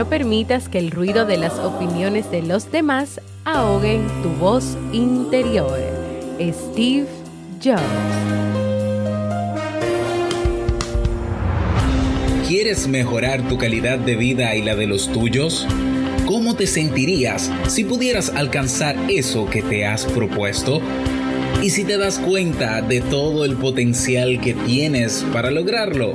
No permitas que el ruido de las opiniones de los demás ahoguen tu voz interior. Steve Jobs. ¿Quieres mejorar tu calidad de vida y la de los tuyos? ¿Cómo te sentirías si pudieras alcanzar eso que te has propuesto? ¿Y si te das cuenta de todo el potencial que tienes para lograrlo?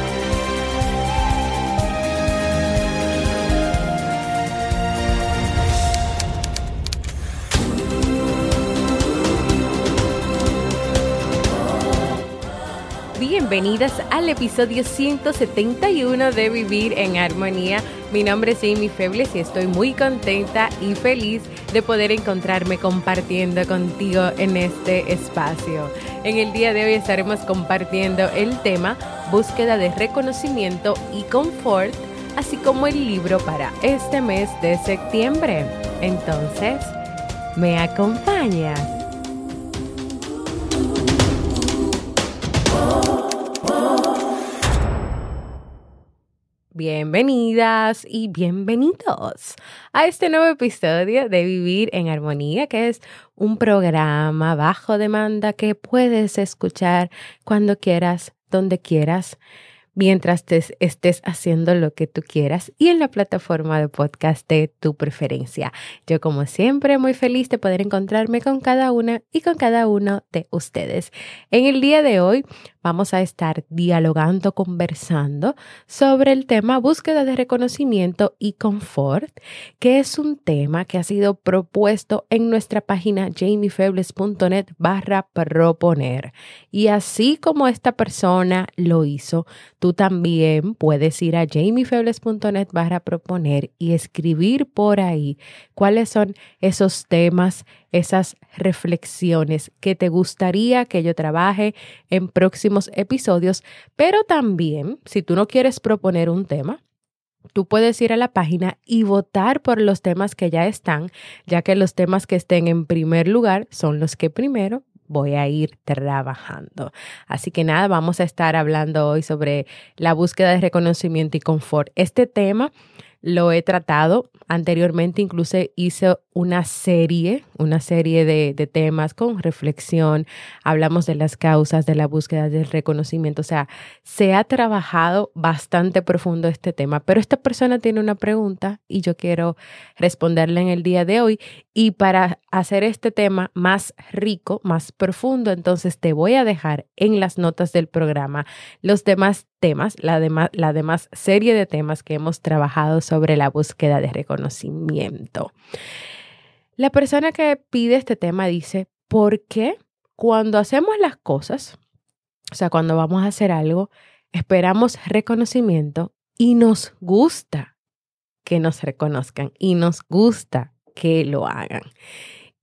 bienvenidas al episodio 171 de Vivir en Armonía. Mi nombre es Amy Febles y estoy muy contenta y feliz de poder encontrarme compartiendo contigo en este espacio. En el día de hoy estaremos compartiendo el tema búsqueda de reconocimiento y confort, así como el libro para este mes de septiembre. Entonces, ¿me acompañas? Bienvenidas y bienvenidos a este nuevo episodio de Vivir en Armonía, que es un programa bajo demanda que puedes escuchar cuando quieras, donde quieras mientras te estés haciendo lo que tú quieras y en la plataforma de podcast de tu preferencia. Yo como siempre muy feliz de poder encontrarme con cada una y con cada uno de ustedes. En el día de hoy vamos a estar dialogando, conversando sobre el tema búsqueda de reconocimiento y confort, que es un tema que ha sido propuesto en nuestra página jamiefebles.net barra proponer. Y así como esta persona lo hizo, tú también puedes ir a jamiefebles.net barra proponer y escribir por ahí cuáles son esos temas, esas reflexiones que te gustaría que yo trabaje en próximos episodios, pero también si tú no quieres proponer un tema, Tú puedes ir a la página y votar por los temas que ya están, ya que los temas que estén en primer lugar son los que primero voy a ir trabajando. Así que nada, vamos a estar hablando hoy sobre la búsqueda de reconocimiento y confort. Este tema lo he tratado anteriormente, incluso hice una serie, una serie de, temas con reflexión. Hablamos de las causas de la búsqueda del reconocimiento. O sea, se ha trabajado bastante profundo este tema, pero esta persona tiene una pregunta y yo quiero responderle en el día de hoy. Y para hacer este tema más rico, más profundo, entonces te voy a dejar en las notas del programa los demás temas, la, la demás serie de temas que hemos trabajado sobre la búsqueda de reconocimiento. La persona que pide este tema dice, ¿por qué cuando hacemos las cosas, o sea, cuando vamos a hacer algo, esperamos reconocimiento y nos gusta que nos reconozcan y nos gusta que lo hagan?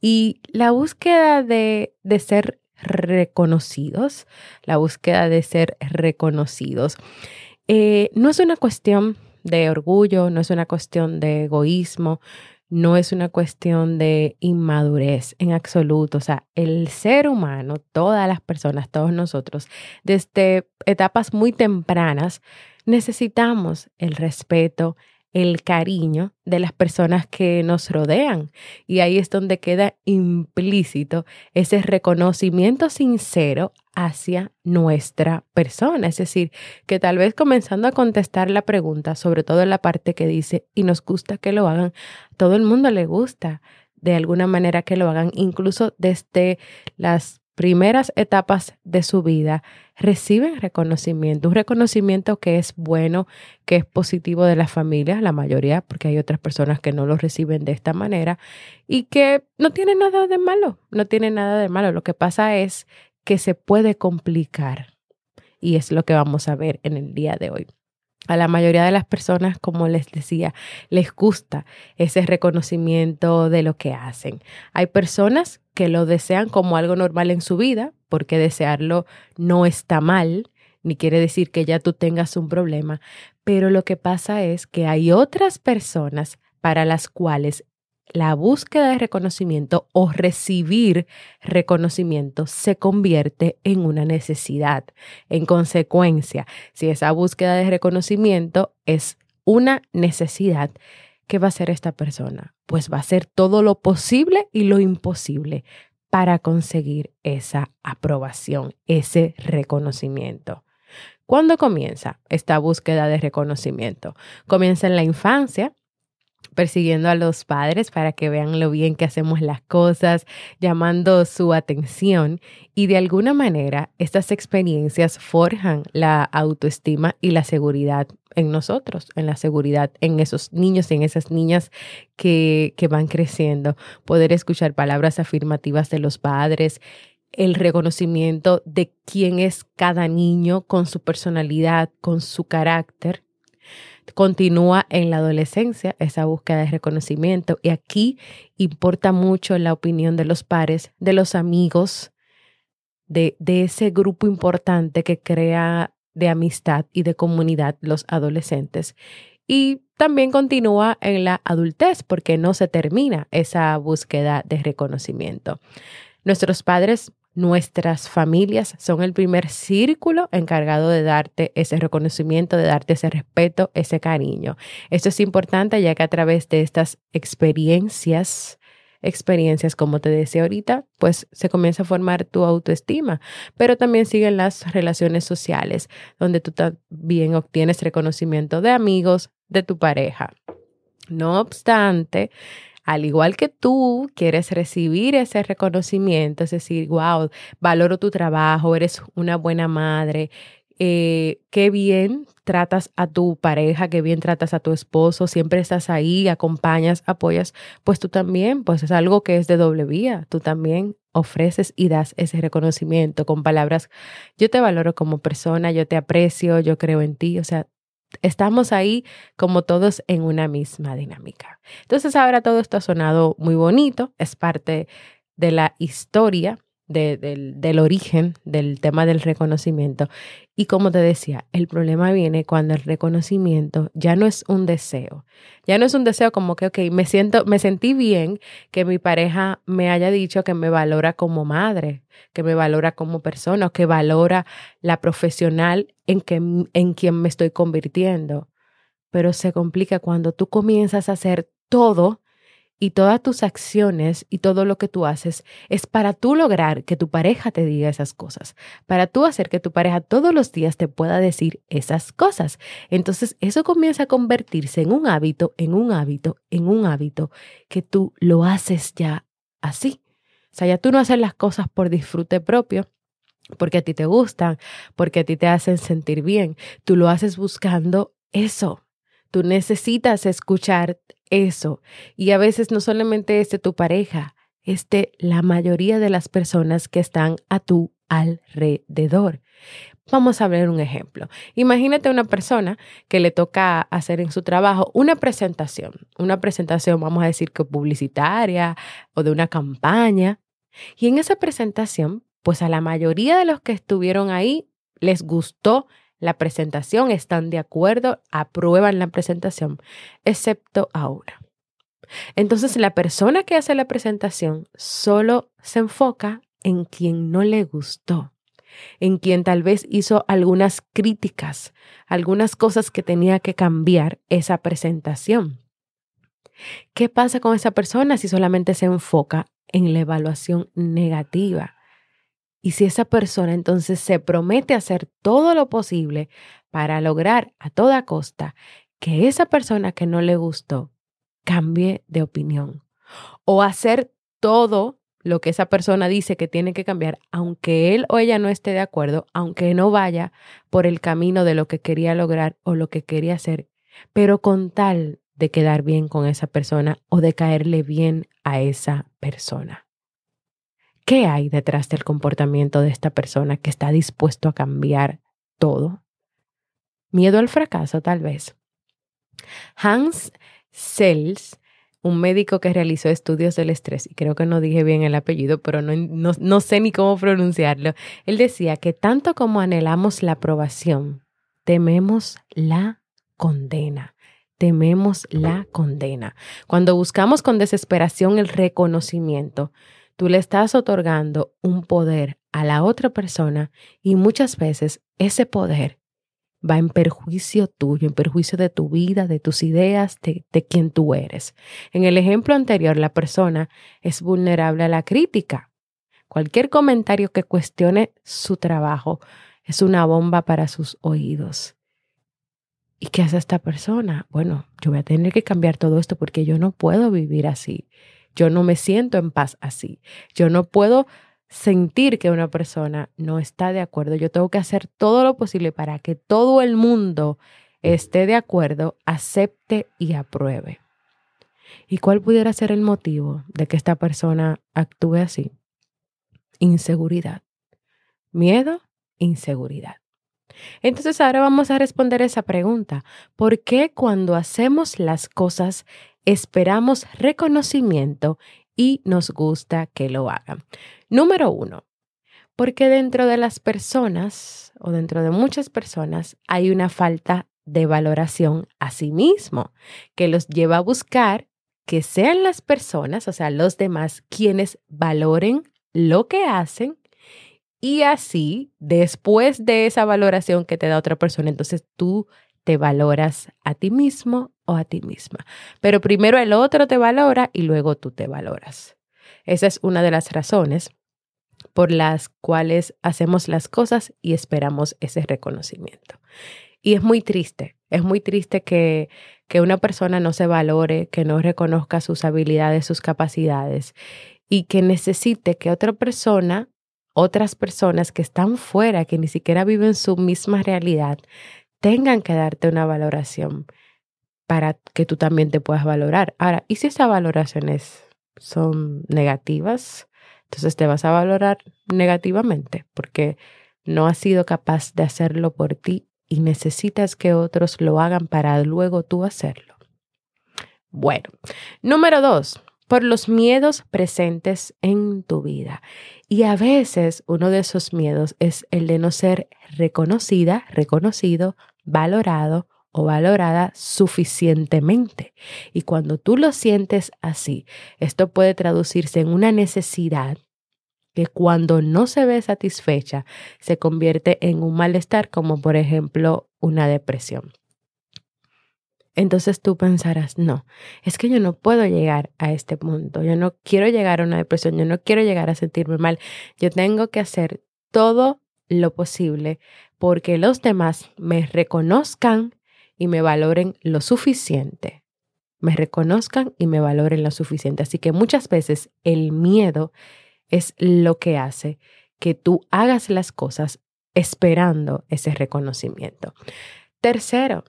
Y la búsqueda de, de ser reconocidos, la búsqueda de ser reconocidos. Eh, no es una cuestión de orgullo, no es una cuestión de egoísmo, no es una cuestión de inmadurez en absoluto. O sea, el ser humano, todas las personas, todos nosotros, desde etapas muy tempranas, necesitamos el respeto, el cariño de las personas que nos rodean. Y ahí es donde queda implícito ese reconocimiento sincero hacia nuestra persona. Es decir, que tal vez comenzando a contestar la pregunta, sobre todo en la parte que dice, y nos gusta que lo hagan, todo el mundo le gusta de alguna manera que lo hagan, incluso desde las primeras etapas de su vida reciben reconocimiento, un reconocimiento que es bueno, que es positivo de la familia, la mayoría, porque hay otras personas que no lo reciben de esta manera y que no tiene nada de malo, no tiene nada de malo. Lo que pasa es que se puede complicar y es lo que vamos a ver en el día de hoy. A la mayoría de las personas, como les decía, les gusta ese reconocimiento de lo que hacen. Hay personas que lo desean como algo normal en su vida, porque desearlo no está mal, ni quiere decir que ya tú tengas un problema, pero lo que pasa es que hay otras personas para las cuales la búsqueda de reconocimiento o recibir reconocimiento se convierte en una necesidad. En consecuencia, si esa búsqueda de reconocimiento es una necesidad, ¿qué va a hacer esta persona? Pues va a hacer todo lo posible y lo imposible para conseguir esa aprobación, ese reconocimiento. ¿Cuándo comienza esta búsqueda de reconocimiento? Comienza en la infancia, persiguiendo a los padres para que vean lo bien que hacemos las cosas, llamando su atención. Y de alguna manera estas experiencias forjan la autoestima y la seguridad en nosotros, en la seguridad en esos niños y en esas niñas que, que van creciendo, poder escuchar palabras afirmativas de los padres, el reconocimiento de quién es cada niño con su personalidad, con su carácter continúa en la adolescencia esa búsqueda de reconocimiento y aquí importa mucho la opinión de los pares, de los amigos, de, ese grupo importante que crea de amistad y de comunidad los adolescentes. Y también continúa en la adultez porque no se termina esa búsqueda de reconocimiento. Nuestros padres Nuestras familias son el primer círculo encargado de darte ese reconocimiento, de darte ese respeto, ese cariño. Esto es importante ya que a través de estas experiencias, experiencias, como te decía ahorita, pues se comienza a formar tu autoestima, pero también siguen las relaciones sociales, donde tú también obtienes reconocimiento de amigos, de tu pareja. No obstante, al igual que tú quieres recibir ese reconocimiento, es decir, wow, valoro tu trabajo, eres una buena madre, eh, qué bien tratas a tu pareja, qué bien tratas a tu esposo, siempre estás ahí, acompañas, apoyas, pues tú también, pues es algo que es de doble vía, tú también ofreces y das ese reconocimiento. Con palabras, yo te valoro como persona, yo te aprecio, yo creo en ti, o sea, estamos ahí como todos en una misma dinámica. Entonces ahora todo esto ha sonado muy bonito, es parte de la historia del, del, origen del tema del reconocimiento. Y como te decía, el problema viene cuando el reconocimiento ya no es un deseo. Ya no es un deseo como que, ok, me siento, me sentí bien que mi pareja me haya dicho que me valora como madre, que me valora como persona, que valora la profesional en, que, en quien me estoy convirtiendo. Pero se complica cuando tú comienzas a hacer todo y todas tus acciones y todo lo que tú haces es para tú lograr que tu pareja te diga esas cosas, para tú hacer que tu pareja todos los días te pueda decir esas cosas. Entonces eso comienza a convertirse en un hábito, en un hábito, en un hábito que tú lo haces ya así. O sea, ya tú no haces las cosas por disfrute propio, porque a ti te gustan, porque a ti te hacen sentir bien. Tú lo haces buscando eso. Tú necesitas escuchar eso. Y a veces no solamente es de tu pareja, es de la mayoría de las personas que están a tu alrededor. Vamos a ver un ejemplo. Imagínate una persona que le toca hacer en su trabajo una presentación, una presentación, vamos a decir que publicitaria o de una campaña. Y en esa presentación, pues a la mayoría de los que estuvieron ahí les gustó la presentación, están de acuerdo, aprueban la presentación, excepto a una. Entonces la persona que hace la presentación solo se enfoca en quien no le gustó, en quien tal vez hizo algunas críticas, algunas cosas que tenía que cambiar esa presentación. ¿Qué pasa con esa persona si solamente se enfoca en la evaluación negativa? Y si esa persona entonces se promete hacer todo lo posible para lograr a toda costa que esa persona que no le gustó cambie de opinión o hacer todo lo que esa persona dice que tiene que cambiar, aunque él o ella no esté de acuerdo, aunque no vaya por el camino de lo que quería lograr o lo que quería hacer, pero con tal de quedar bien con esa persona o de caerle bien a esa persona. ¿Qué hay detrás del comportamiento de esta persona que está dispuesto a cambiar todo? Miedo al fracaso, tal vez. Hans Sells un médico que realizó estudios del estrés, y creo que no dije bien el apellido, pero no, no, sé ni cómo pronunciarlo, él decía que tanto como anhelamos la aprobación, tememos la condena. Tememos la condena. Cuando buscamos con desesperación el reconocimiento, tú le estás otorgando un poder a la otra persona y muchas veces ese poder va en perjuicio tuyo, en perjuicio de tu vida, de tus ideas, de, de quien tú eres. En el ejemplo anterior, la persona es vulnerable a la crítica. Cualquier comentario que cuestione su trabajo es una bomba para sus oídos. ¿Y qué hace esta persona? Bueno, yo voy a tener que cambiar todo esto porque yo no puedo vivir así. Yo no me siento en paz así. Yo no puedo sentir que una persona no está de acuerdo. Yo tengo que hacer todo lo posible para que todo el mundo esté de acuerdo, acepte y apruebe. ¿Y cuál pudiera ser el motivo de que esta persona actúe así? Inseguridad. Miedo, inseguridad. Entonces ahora vamos a responder esa pregunta. ¿Por qué cuando hacemos las cosas esperamos reconocimiento y nos gusta que lo hagan? Número uno, porque dentro de las personas o dentro de muchas personas hay una falta de valoración a sí mismo que los lleva a buscar que sean las personas, o sea, los demás, quienes valoren lo que hacen y así, después de esa valoración que te da otra persona, entonces tú te valoras a ti mismo o a ti misma. Pero primero el otro te valora y luego tú te valoras. Esa es una de las razones por las cuales hacemos las cosas y esperamos ese reconocimiento. Y es muy triste, es muy triste que, que una persona no se valore, que no reconozca sus habilidades, sus capacidades y que necesite que otra persona, otras personas que están fuera, que ni siquiera viven su misma realidad, tengan que darte una valoración para que tú también te puedas valorar. Ahora, ¿y si esas valoraciones son negativas? entonces te vas a valorar negativamente porque no has sido capaz de hacerlo por ti y necesitas que otros lo hagan para luego tú hacerlo. Bueno, número dos, por los miedos presentes en tu vida. Y a veces uno de esos miedos es el de no ser reconocida, reconocido, valorado o valorada suficientemente. Y cuando tú lo sientes así, esto puede traducirse en una necesidad que cuando no se ve satisfecha se convierte en un malestar como por ejemplo una depresión. Entonces tú pensarás, no, es que yo no puedo llegar a este punto, yo no quiero llegar a una depresión, yo no quiero llegar a sentirme mal, yo tengo que hacer todo lo posible porque los demás me reconozcan y me valoren lo suficiente. Me reconozcan y me valoren lo suficiente. Así que muchas veces el miedo es lo que hace que tú hagas las cosas esperando ese reconocimiento. Tercero,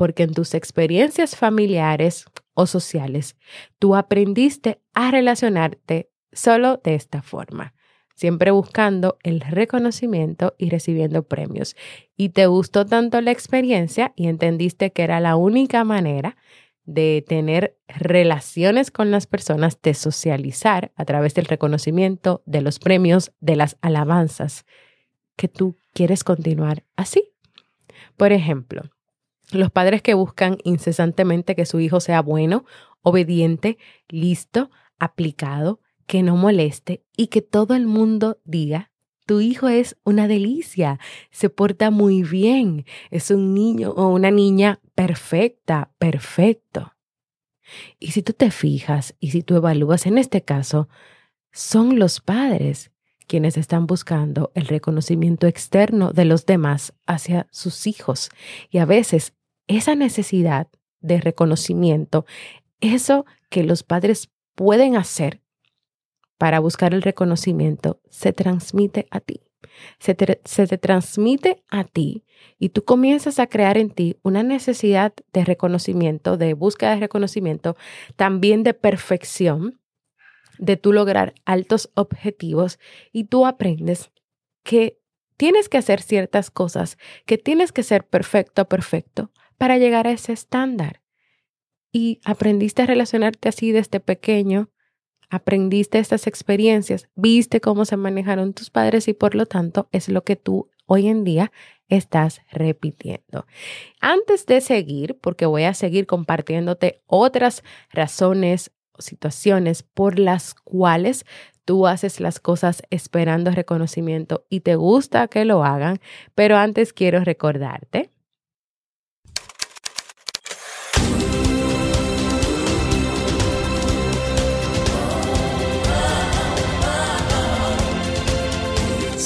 porque en tus experiencias familiares o sociales tú aprendiste a relacionarte solo de esta forma siempre buscando el reconocimiento y recibiendo premios. Y te gustó tanto la experiencia y entendiste que era la única manera de tener relaciones con las personas, de socializar a través del reconocimiento, de los premios, de las alabanzas, que tú quieres continuar así. Por ejemplo, los padres que buscan incesantemente que su hijo sea bueno, obediente, listo, aplicado, que no moleste y que todo el mundo diga, tu hijo es una delicia, se porta muy bien, es un niño o una niña perfecta, perfecto. Y si tú te fijas y si tú evalúas en este caso, son los padres quienes están buscando el reconocimiento externo de los demás hacia sus hijos. Y a veces esa necesidad de reconocimiento, eso que los padres pueden hacer para buscar el reconocimiento se transmite a ti. Se te, transmite a ti y tú comienzas a crear en ti una necesidad de reconocimiento, de búsqueda de reconocimiento, también de perfección, de tú lograr altos objetivos y tú aprendes que tienes que hacer ciertas cosas, que tienes que ser perfecto, perfecto para llegar a ese estándar. Y aprendiste a relacionarte así desde pequeño aprendiste estas experiencias, viste cómo se manejaron tus padres y por lo tanto es lo que tú hoy en día estás repitiendo. Antes de seguir, porque voy a seguir compartiéndote otras razones o situaciones por las cuales tú haces las cosas esperando reconocimiento y te gusta que lo hagan, pero antes quiero recordarte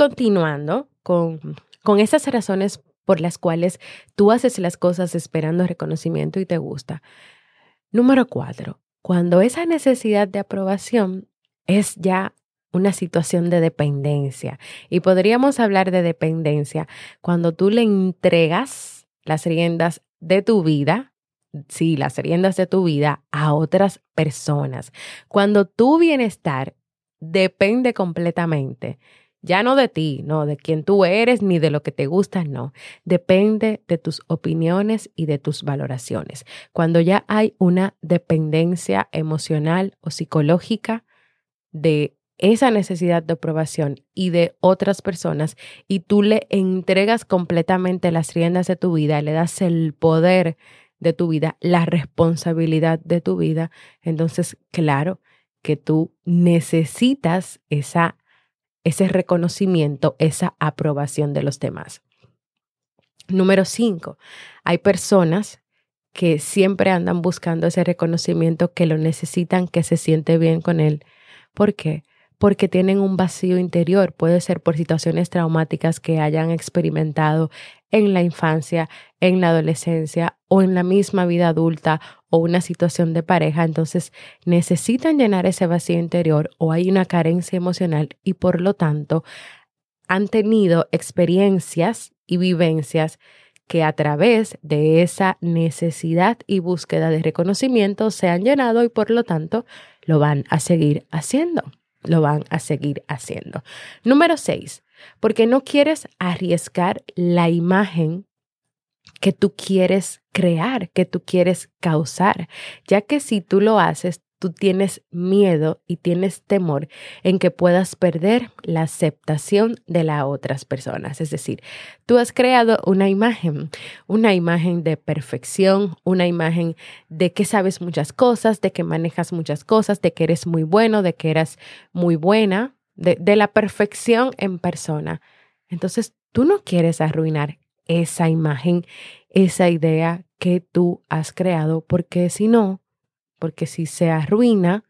Continuando con, con esas razones por las cuales tú haces las cosas esperando reconocimiento y te gusta. Número cuatro, cuando esa necesidad de aprobación es ya una situación de dependencia. Y podríamos hablar de dependencia cuando tú le entregas las riendas de tu vida, sí, las riendas de tu vida a otras personas. Cuando tu bienestar depende completamente ya no de ti, no, de quién tú eres ni de lo que te gusta, no. Depende de tus opiniones y de tus valoraciones. Cuando ya hay una dependencia emocional o psicológica de esa necesidad de aprobación y de otras personas y tú le entregas completamente las riendas de tu vida, le das el poder de tu vida, la responsabilidad de tu vida, entonces claro que tú necesitas esa ese reconocimiento, esa aprobación de los demás. Número cinco, hay personas que siempre andan buscando ese reconocimiento, que lo necesitan, que se siente bien con él. ¿Por qué? Porque tienen un vacío interior, puede ser por situaciones traumáticas que hayan experimentado en la infancia, en la adolescencia o en la misma vida adulta o una situación de pareja, entonces necesitan llenar ese vacío interior o hay una carencia emocional y por lo tanto han tenido experiencias y vivencias que a través de esa necesidad y búsqueda de reconocimiento se han llenado y por lo tanto lo van a seguir haciendo. Lo van a seguir haciendo. Número seis, porque no quieres arriesgar la imagen que tú quieres crear, que tú quieres causar, ya que si tú lo haces, tú tienes miedo y tienes temor en que puedas perder la aceptación de las otras personas. Es decir, tú has creado una imagen, una imagen de perfección, una imagen de que sabes muchas cosas, de que manejas muchas cosas, de que eres muy bueno, de que eres muy buena, de, la perfección en persona. Entonces, tú no quieres arruinar esa imagen, esa idea que tú has creado, porque si no, porque si se arruina,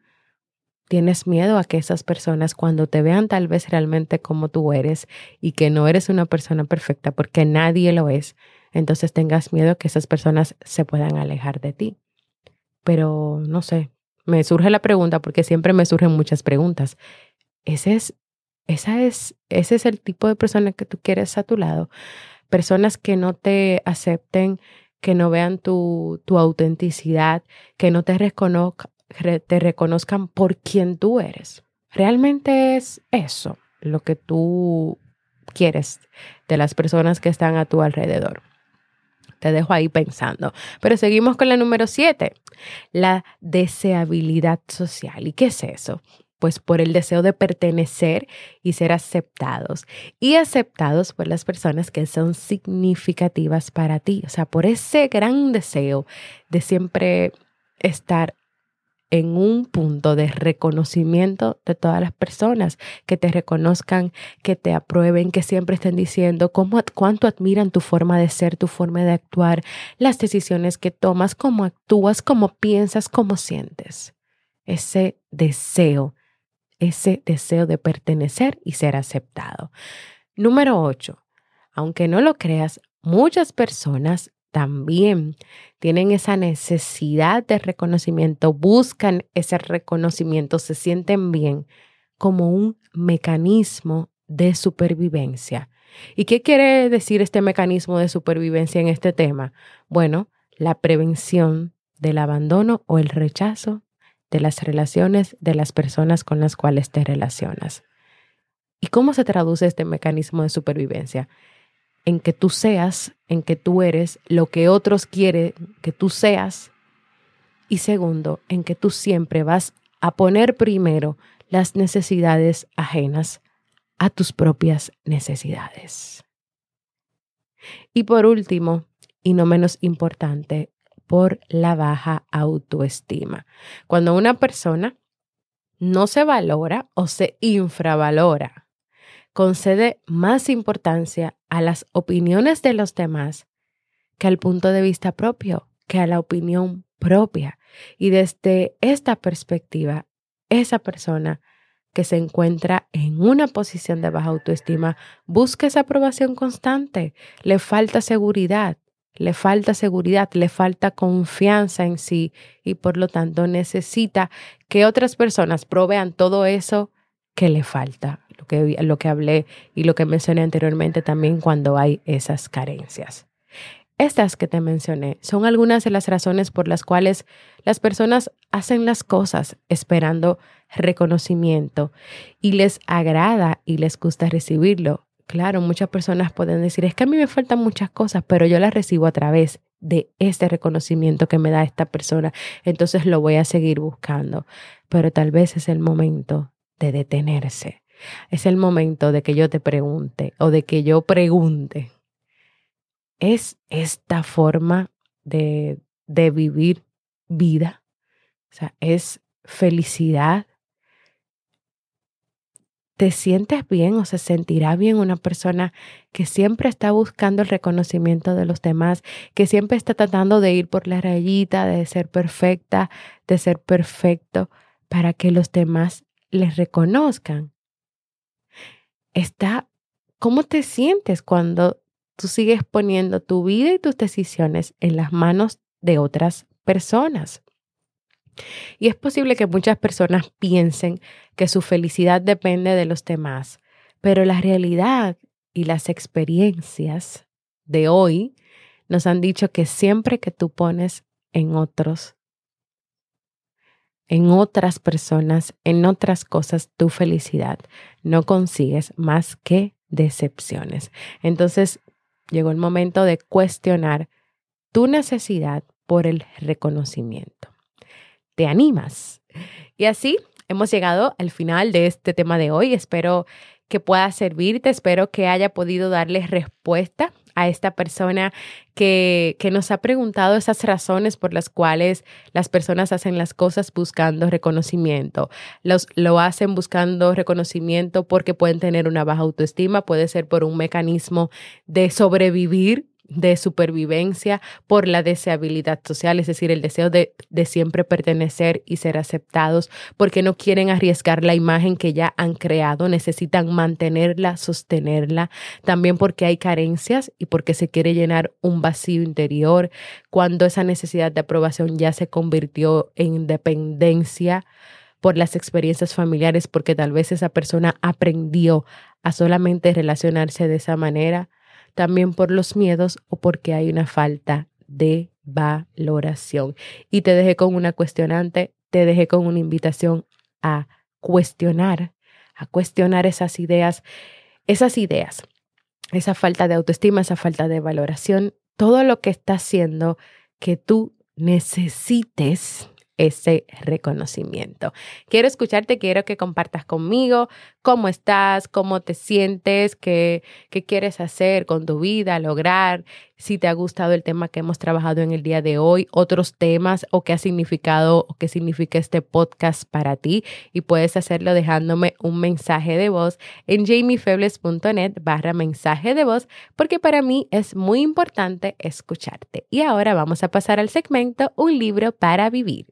tienes miedo a que esas personas cuando te vean tal vez realmente como tú eres y que no eres una persona perfecta, porque nadie lo es, entonces tengas miedo que esas personas se puedan alejar de ti. Pero no sé, me surge la pregunta porque siempre me surgen muchas preguntas es, esa es, ese es el tipo de persona que tú quieres a tu lado. Personas que no te acepten, que no vean tu, tu autenticidad, que no te, te reconozcan por quien tú eres. Realmente es eso lo que tú quieres de las personas que están a tu alrededor. Te dejo ahí pensando. Pero seguimos con la número siete, la deseabilidad social. ¿Y qué es eso? Pues por el deseo de pertenecer y ser aceptados y aceptados por las personas que son significativas para ti, o sea, por ese gran deseo de siempre estar en un punto de reconocimiento de todas las personas, que te reconozcan, que te aprueben, que siempre estén diciendo cómo, cuánto admiran tu forma de ser, tu forma de actuar, las decisiones que tomas, cómo actúas, cómo piensas, cómo sientes. Ese deseo, ese deseo de pertenecer y ser aceptado. Número 8. Aunque no lo creas, muchas personas también tienen esa necesidad de reconocimiento, buscan ese reconocimiento, se sienten bien como un mecanismo de supervivencia. ¿Y qué quiere decir este mecanismo de supervivencia en este tema? Bueno, la prevención del abandono o el rechazo de las relaciones de las personas con las cuales te relacionas. ¿Y cómo se traduce este mecanismo de supervivencia? en que tú seas, en que tú eres lo que otros quieren que tú seas. Y segundo, en que tú siempre vas a poner primero las necesidades ajenas a tus propias necesidades. Y por último, y no menos importante, por la baja autoestima. Cuando una persona no se valora o se infravalora, concede más importancia a las opiniones de los demás que al punto de vista propio, que a la opinión propia. Y desde esta perspectiva, esa persona que se encuentra en una posición de baja autoestima busca esa aprobación constante, le falta seguridad, le falta seguridad, le falta confianza en sí y por lo tanto necesita que otras personas provean todo eso que le falta lo que, lo que hablé y lo que mencioné anteriormente también cuando hay esas carencias. Estas que te mencioné son algunas de las razones por las cuales las personas hacen las cosas esperando reconocimiento y les agrada y les gusta recibirlo. Claro, muchas personas pueden decir, es que a mí me faltan muchas cosas, pero yo las recibo a través de este reconocimiento que me da esta persona, entonces lo voy a seguir buscando. Pero tal vez es el momento de detenerse es el momento de que yo te pregunte o de que yo pregunte, ¿es esta forma de, de vivir vida? O sea, ¿es felicidad? ¿Te sientes bien o se sentirá bien una persona que siempre está buscando el reconocimiento de los demás, que siempre está tratando de ir por la rayita, de ser perfecta, de ser perfecto, para que los demás les reconozcan? está cómo te sientes cuando tú sigues poniendo tu vida y tus decisiones en las manos de otras personas. Y es posible que muchas personas piensen que su felicidad depende de los demás, pero la realidad y las experiencias de hoy nos han dicho que siempre que tú pones en otros en otras personas, en otras cosas, tu felicidad. No consigues más que decepciones. Entonces, llegó el momento de cuestionar tu necesidad por el reconocimiento. ¿Te animas? Y así hemos llegado al final de este tema de hoy. Espero que pueda servirte, espero que haya podido darles respuesta a esta persona que, que nos ha preguntado esas razones por las cuales las personas hacen las cosas buscando reconocimiento. Los, lo hacen buscando reconocimiento porque pueden tener una baja autoestima, puede ser por un mecanismo de sobrevivir de supervivencia por la deseabilidad social, es decir, el deseo de, de, siempre pertenecer y ser aceptados, porque no quieren arriesgar la imagen que ya han creado, necesitan mantenerla, sostenerla, también porque hay carencias y porque se quiere llenar un vacío interior, cuando esa necesidad de aprobación ya se convirtió en dependencia por las experiencias familiares, porque tal vez esa persona aprendió a solamente relacionarse de esa manera también por los miedos o porque hay una falta de valoración. Y te dejé con una cuestionante, te dejé con una invitación a cuestionar, a cuestionar esas ideas, esas ideas, esa falta de autoestima, esa falta de valoración, todo lo que está haciendo que tú necesites ese reconocimiento. Quiero escucharte, quiero que compartas conmigo cómo estás, cómo te sientes, qué, qué quieres hacer con tu vida, lograr, si te ha gustado el tema que hemos trabajado en el día de hoy, otros temas o qué ha significado o qué significa este podcast para ti. Y puedes hacerlo dejándome un mensaje de voz en jamiefebles.net barra mensaje de voz, porque para mí es muy importante escucharte. Y ahora vamos a pasar al segmento Un libro para vivir.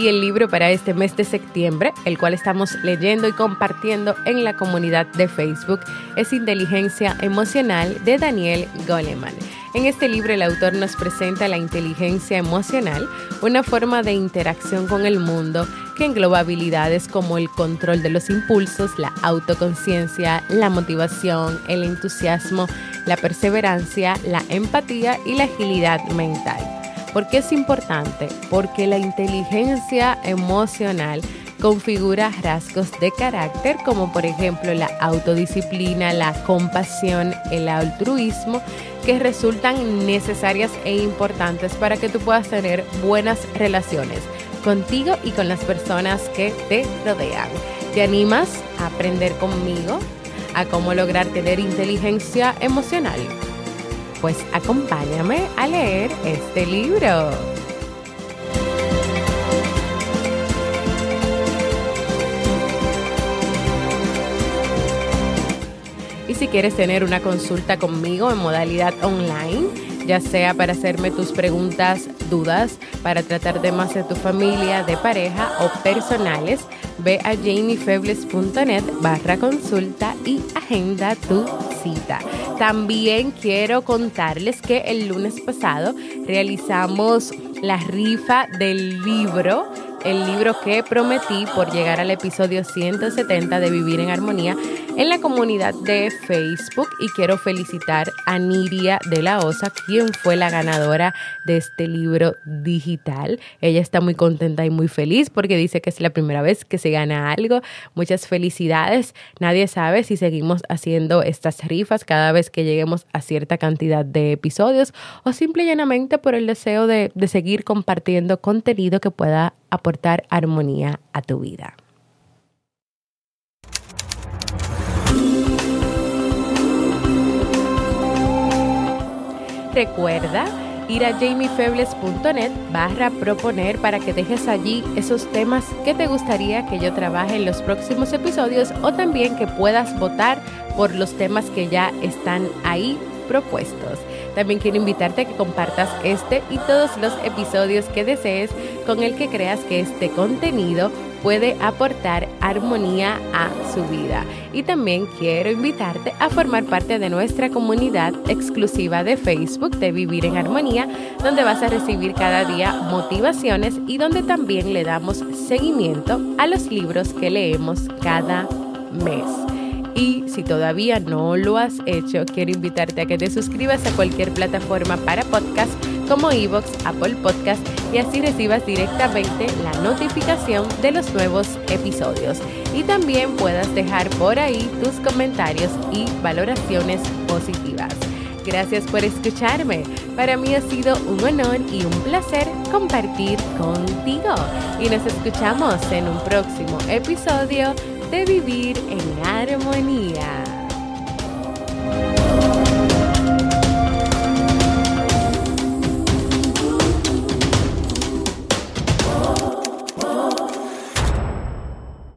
Y el libro para este mes de septiembre, el cual estamos leyendo y compartiendo en la comunidad de Facebook, es Inteligencia Emocional de Daniel Goleman. En este libro el autor nos presenta la inteligencia emocional, una forma de interacción con el mundo que engloba habilidades como el control de los impulsos, la autoconciencia, la motivación, el entusiasmo, la perseverancia, la empatía y la agilidad mental. ¿Por qué es importante? Porque la inteligencia emocional configura rasgos de carácter como por ejemplo la autodisciplina, la compasión, el altruismo, que resultan necesarias e importantes para que tú puedas tener buenas relaciones contigo y con las personas que te rodean. ¿Te animas a aprender conmigo a cómo lograr tener inteligencia emocional? Pues acompáñame a leer este libro. Y si quieres tener una consulta conmigo en modalidad online, ya sea para hacerme tus preguntas, dudas, para tratar temas de tu familia, de pareja o personales, ve a jamiefebles.net barra consulta y agenda tu También quiero contarles que el lunes pasado realizamos la rifa del libro el libro que prometí por llegar al episodio 170 de Vivir en Armonía en la comunidad de Facebook y quiero felicitar a Niria de la Osa, quien fue la ganadora de este libro digital. Ella está muy contenta y muy feliz porque dice que es la primera vez que se gana algo. Muchas felicidades. Nadie sabe si seguimos haciendo estas rifas cada vez que lleguemos a cierta cantidad de episodios o simple y llanamente por el deseo de, de seguir compartiendo contenido que pueda aportar armonía a tu vida. Recuerda ir a jamiefebles.net barra proponer para que dejes allí esos temas que te gustaría que yo trabaje en los próximos episodios o también que puedas votar por los temas que ya están ahí propuestos. También quiero invitarte a que compartas este y todos los episodios que desees con el que creas que este contenido puede aportar armonía a su vida. Y también quiero invitarte a formar parte de nuestra comunidad exclusiva de Facebook de Vivir en Armonía, donde vas a recibir cada día motivaciones y donde también le damos seguimiento a los libros que leemos cada mes. Y si todavía no lo has hecho, quiero invitarte a que te suscribas a cualquier plataforma para podcast como Evox, Apple Podcast y así recibas directamente la notificación de los nuevos episodios. Y también puedas dejar por ahí tus comentarios y valoraciones positivas. Gracias por escucharme. Para mí ha sido un honor y un placer compartir contigo. Y nos escuchamos en un próximo episodio de vivir en armonía.